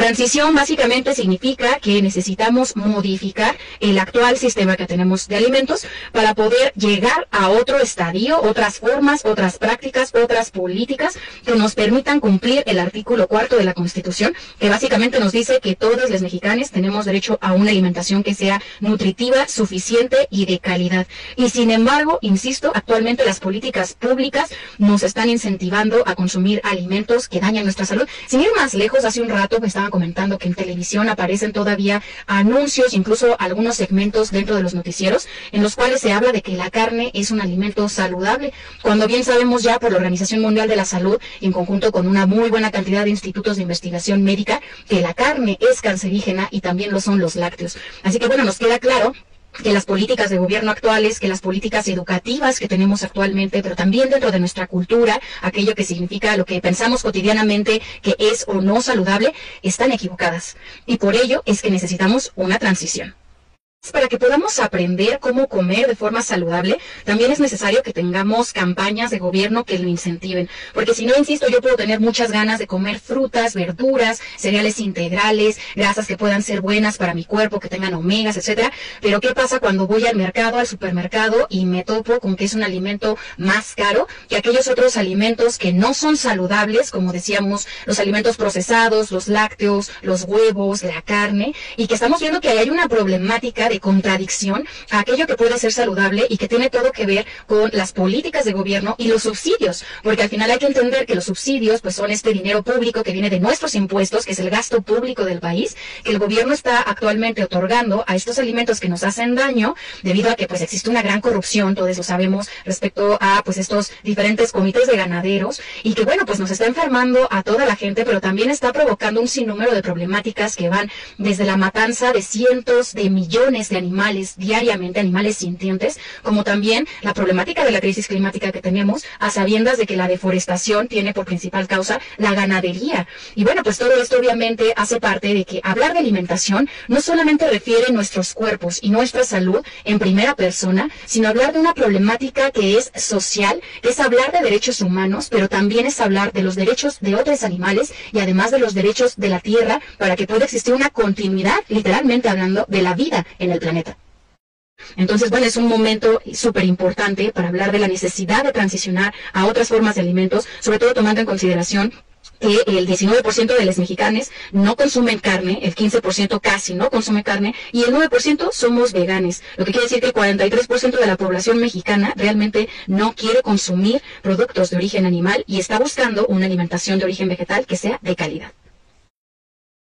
Transición básicamente significa que necesitamos modificar el actual sistema que tenemos de alimentos para poder llegar a otro estadio, otras formas, otras prácticas, otras políticas que nos permitan cumplir el artículo cuarto de la Constitución, que básicamente nos dice que todos los mexicanos tenemos derecho a una alimentación que sea nutritiva, suficiente y de calidad. Y sin embargo, insisto, actualmente las políticas públicas nos están incentivando a consumir alimentos que dañan nuestra salud. Sin ir más lejos, hace un rato me comentando que en televisión aparecen todavía anuncios, incluso algunos segmentos dentro de los noticieros, en los cuales se habla de que la carne es un alimento saludable, cuando bien sabemos ya por la Organización Mundial de la Salud, en conjunto con una muy buena cantidad de institutos de investigación médica, que la carne es cancerígena y también lo son los lácteos. Así que bueno, nos queda claro que las políticas de gobierno actuales, que las políticas educativas que tenemos actualmente, pero también dentro de nuestra cultura, aquello que significa lo que pensamos cotidianamente que es o no saludable, están equivocadas. Y por ello es que necesitamos una transición. Para que podamos aprender cómo comer de forma saludable, también es necesario que tengamos campañas de gobierno que lo incentiven. Porque si no, insisto, yo puedo tener muchas ganas de comer frutas, verduras, cereales integrales, grasas que puedan ser buenas para mi cuerpo, que tengan omegas, etcétera. Pero ¿qué pasa cuando voy al mercado, al supermercado y me topo con que es un alimento más caro que aquellos otros alimentos que no son saludables, como decíamos, los alimentos procesados, los lácteos, los huevos, la carne, y que estamos viendo que hay una problemática de contradicción a aquello que puede ser saludable y que tiene todo que ver con las políticas de gobierno y los subsidios, porque al final hay que entender que los subsidios pues son este dinero público que viene de nuestros impuestos, que es el gasto público del país, que el gobierno está actualmente otorgando a estos alimentos que nos hacen daño debido a que pues existe una gran corrupción, todo eso sabemos respecto a pues estos diferentes comités de ganaderos y que bueno, pues nos está enfermando a toda la gente, pero también está provocando un sinnúmero de problemáticas que van desde la matanza de cientos de millones de animales diariamente, animales sintientes, como también la problemática de la crisis climática que tenemos, a sabiendas de que la deforestación tiene por principal causa la ganadería. Y bueno, pues todo esto obviamente hace parte de que hablar de alimentación no solamente refiere nuestros cuerpos y nuestra salud en primera persona, sino hablar de una problemática que es social, que es hablar de derechos humanos, pero también es hablar de los derechos de otros animales y además de los derechos de la tierra para que pueda existir una continuidad, literalmente hablando, de la vida el planeta. Entonces, bueno, es un momento súper importante para hablar de la necesidad de transicionar a otras formas de alimentos, sobre todo tomando en consideración que el 19% de los mexicanos no consumen carne, el 15% casi no consume carne y el 9% somos veganes, lo que quiere decir que el 43% de la población mexicana realmente no quiere consumir productos de origen animal y está buscando una alimentación de origen vegetal que sea de calidad.